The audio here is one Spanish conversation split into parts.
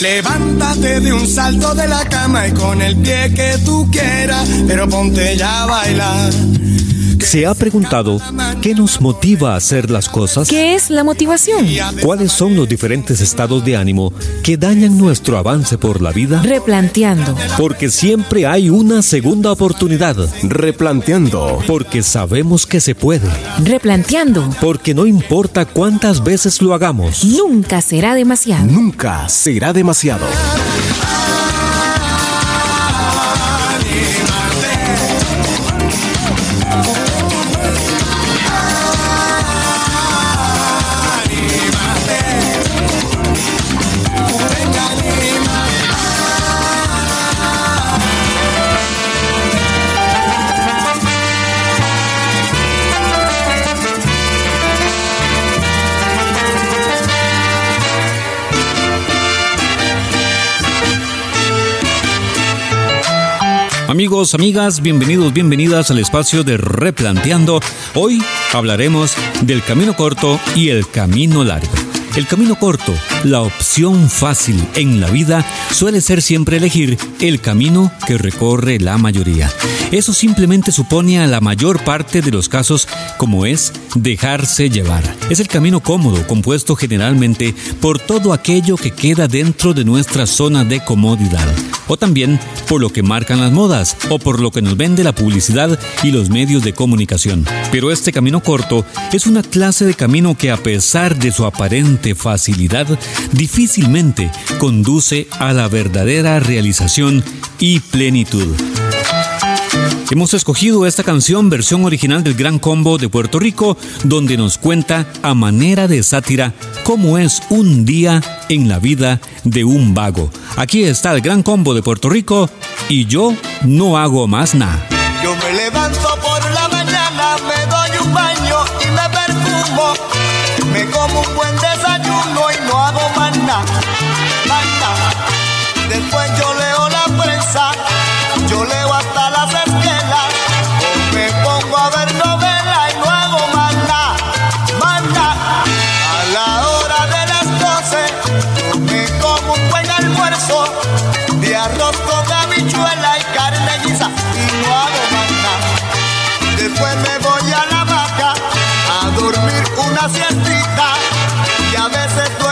Levántate de un salto de la cama y con el pie que tú quieras, pero ponte ya a bailar. ¿Se ha preguntado qué nos motiva a hacer las cosas? ¿Qué es la motivación? ¿Cuáles son los diferentes estados de ánimo que dañan nuestro avance por la vida? Replanteando. Porque siempre hay una segunda oportunidad. Replanteando. Porque sabemos que se puede. Replanteando. Porque no importa cuántas veces lo hagamos. Nunca será demasiado. Nunca será demasiado. Amigas, bienvenidos, bienvenidas al espacio de Replanteando. Hoy hablaremos del camino corto y el camino largo. El camino corto, la opción fácil en la vida, suele ser siempre elegir el camino que recorre la mayoría. Eso simplemente supone a la mayor parte de los casos como es dejarse llevar. Es el camino cómodo, compuesto generalmente por todo aquello que queda dentro de nuestra zona de comodidad. O también por lo que marcan las modas o por lo que nos vende la publicidad y los medios de comunicación. Pero este camino corto es una clase de camino que a pesar de su aparente facilidad, difícilmente conduce a la verdadera realización y plenitud. Hemos escogido esta canción versión original del Gran Combo de Puerto Rico, donde nos cuenta a manera de sátira cómo es un día en la vida de un vago. Aquí está el Gran Combo de Puerto Rico y yo no hago más nada. Yo me levanto por la mañana, me doy un baño y me perfumo. Me como un buen más nada. Después yo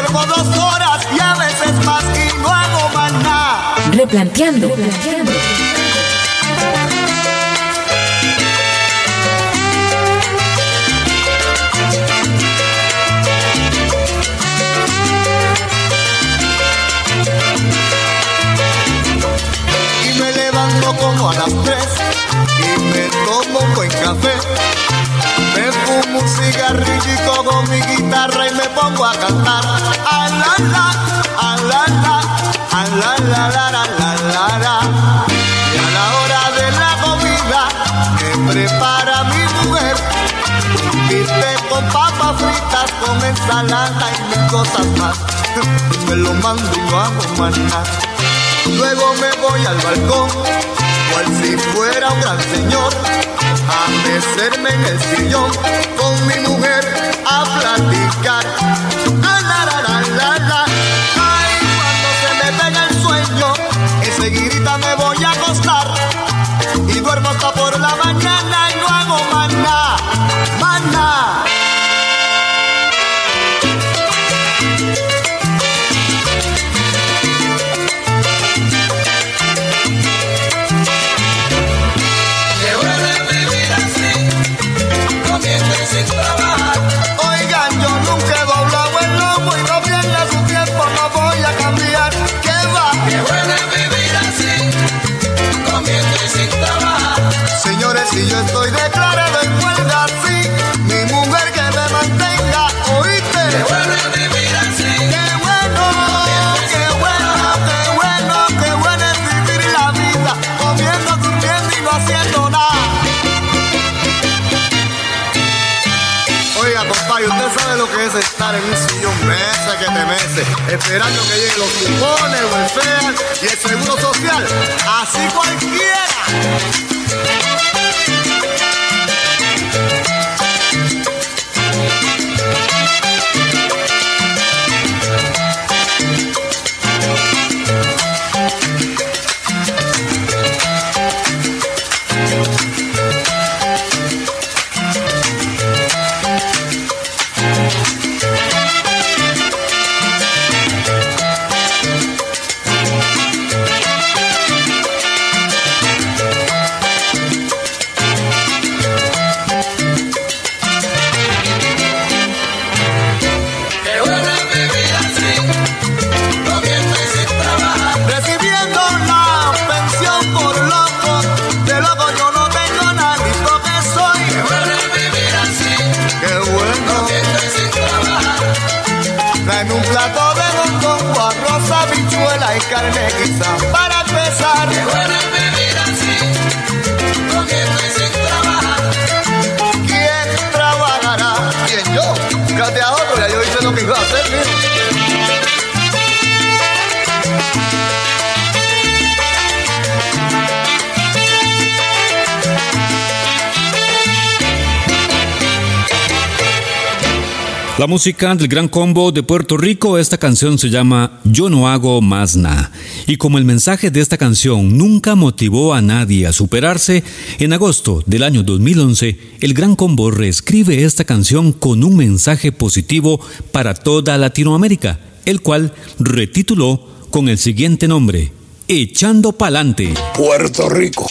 duermo dos horas y a veces más y no hago más nada. Replanteando. y me levanto como a las tres y me tomo un buen café. Me fumo un cigarrillo con mi guitarra y me pongo a cantar. A la la, a. Y a la hora de la comida que prepara mi mujer, viste con papas fritas, con ensalada y mil cosas más. Me lo mando y no hago más. Luego me voy al balcón, cual si fuera un gran señor, a mecerme en el sillón con mi mujer a platicar. La, la, la, la, la. Ay, cuando se me pega el sueño, enseguidita me voy a acostar y duermo hasta por la mañana que es estar en un sillón meses que te meses, esperando que lleguen los cupones, el welfare y el seguro social. Así cualquiera. Carne guisa para empezar. La música del Gran Combo de Puerto Rico, esta canción se llama Yo no hago más nada. Y como el mensaje de esta canción nunca motivó a nadie a superarse, en agosto del año 2011, el Gran Combo reescribe esta canción con un mensaje positivo para toda Latinoamérica, el cual retituló con el siguiente nombre, Echando Pa'lante. Puerto Rico.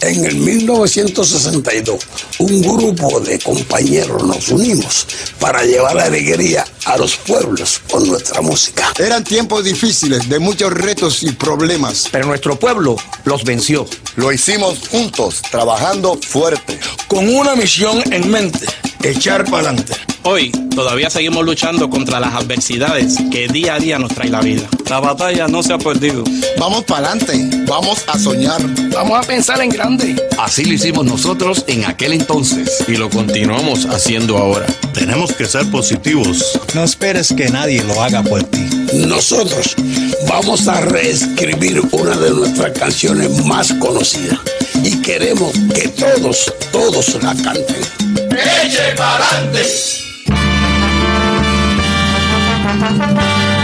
En el 1962, un grupo de compañeros nos unimos para llevar alegría a los pueblos con nuestra música. Eran tiempos difíciles, de muchos retos y problemas. Pero nuestro pueblo los venció. Lo hicimos juntos, trabajando fuerte. Con una misión en mente, echar para adelante. Hoy todavía seguimos luchando contra las adversidades que día a día nos trae la vida. La batalla no se ha perdido. Vamos para adelante, vamos a soñar. Vamos a pensar en grande. Así lo hicimos nosotros en aquel entonces. Y lo continuamos haciendo ahora. Tenemos que ser positivos. No esperes que nadie lo haga por ti. Nosotros vamos a reescribir una de nuestras canciones más conocidas. Y queremos que todos, todos la canten. ¡Eche pa'lante! Yo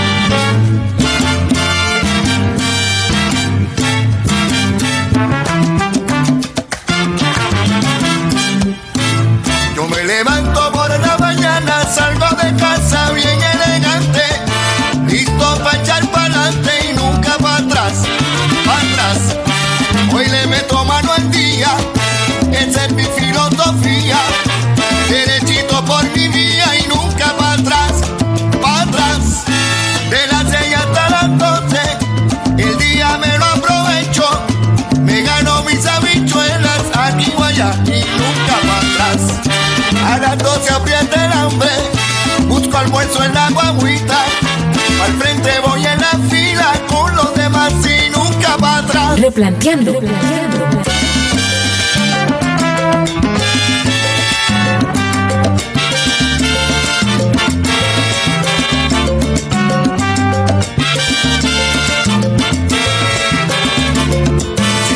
Replanteando. Si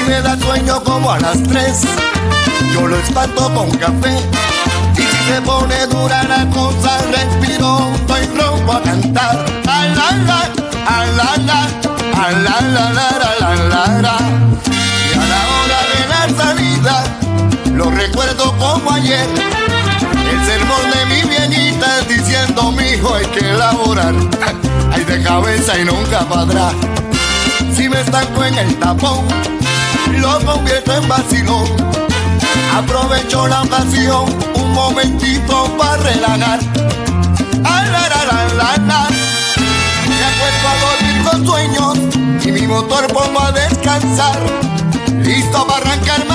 me da sueño como a las 3, yo lo espanto con café. Y si se pone dura la cosa, respiro, estoy rompo a cantar. A la, a la la la la la la la. Y a la hora de la salida, lo recuerdo como ayer. El sermón de mi viejita diciendo, mi hijo, hay que elaborar. Hay de cabeza y nunca para atrás. Si me estanco en el tapón, lo convierto en vacilón. Aprovecho la ocasión un momentito para relajar. Ah, la, la, la, la, la. Motor pongo a descansar. Listo para arrancar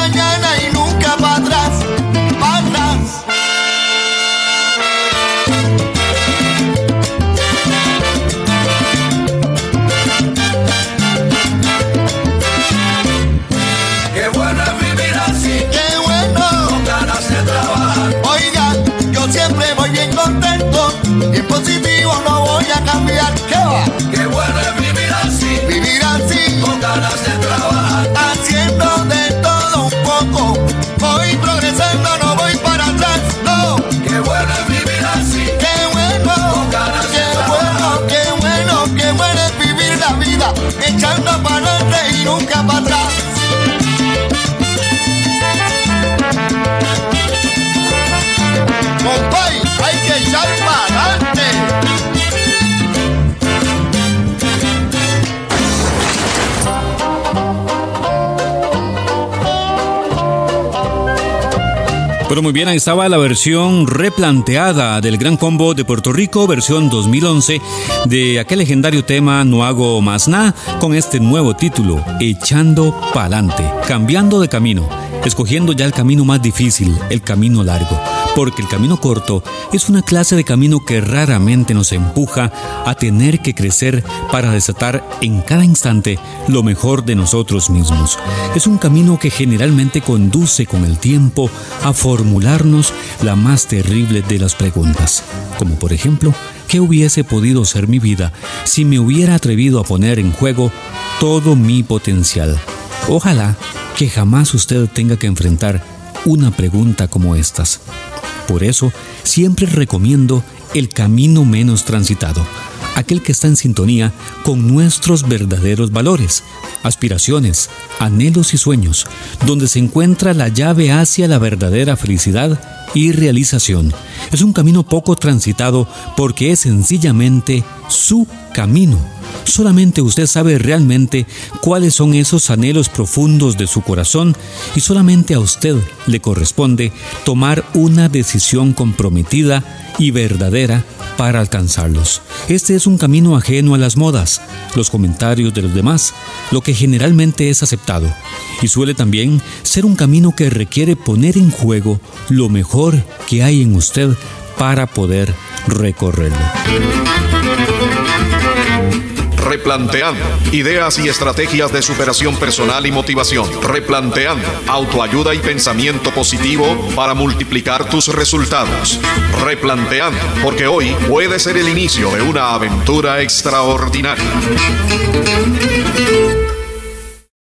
echando para Pero muy bien, ahí estaba la versión replanteada del Gran Combo de Puerto Rico, versión 2011, de aquel legendario tema No hago más nada, con este nuevo título, Echando Pa'lante, cambiando de camino, escogiendo ya el camino más difícil, el camino largo, porque el camino corto es una clase de camino que raramente nos empuja a tener que crecer para desatar en cada instante lo mejor de nosotros mismos. Es un camino que generalmente conduce con el tiempo a formularnos la más terrible de las preguntas, como por ejemplo, ¿qué hubiese podido ser mi vida si me hubiera atrevido a poner en juego todo mi potencial? Ojalá que jamás usted tenga que enfrentar una pregunta como estas. Por eso, siempre recomiendo el camino menos transitado, aquel que está en sintonía con nuestros verdaderos valores, aspiraciones, anhelos y sueños, donde se encuentra la llave hacia la verdadera felicidad y realización. Es un camino poco transitado porque es sencillamente su camino. Solamente usted sabe realmente cuáles son esos anhelos profundos de su corazón y solamente a usted le corresponde tomar una decisión comprometida y verdadera para alcanzarlos. Este es un camino ajeno a las modas, los comentarios de los demás, lo que generalmente es aceptado, y suele también ser un camino que requiere poner en juego lo mejor que hay en usted para poder recorrerlo. Replanteando. Ideas y estrategias de superación personal y motivación. Replanteando. Autoayuda y pensamiento positivo para multiplicar tus resultados. Replanteando. Porque hoy puede ser el inicio de una aventura extraordinaria.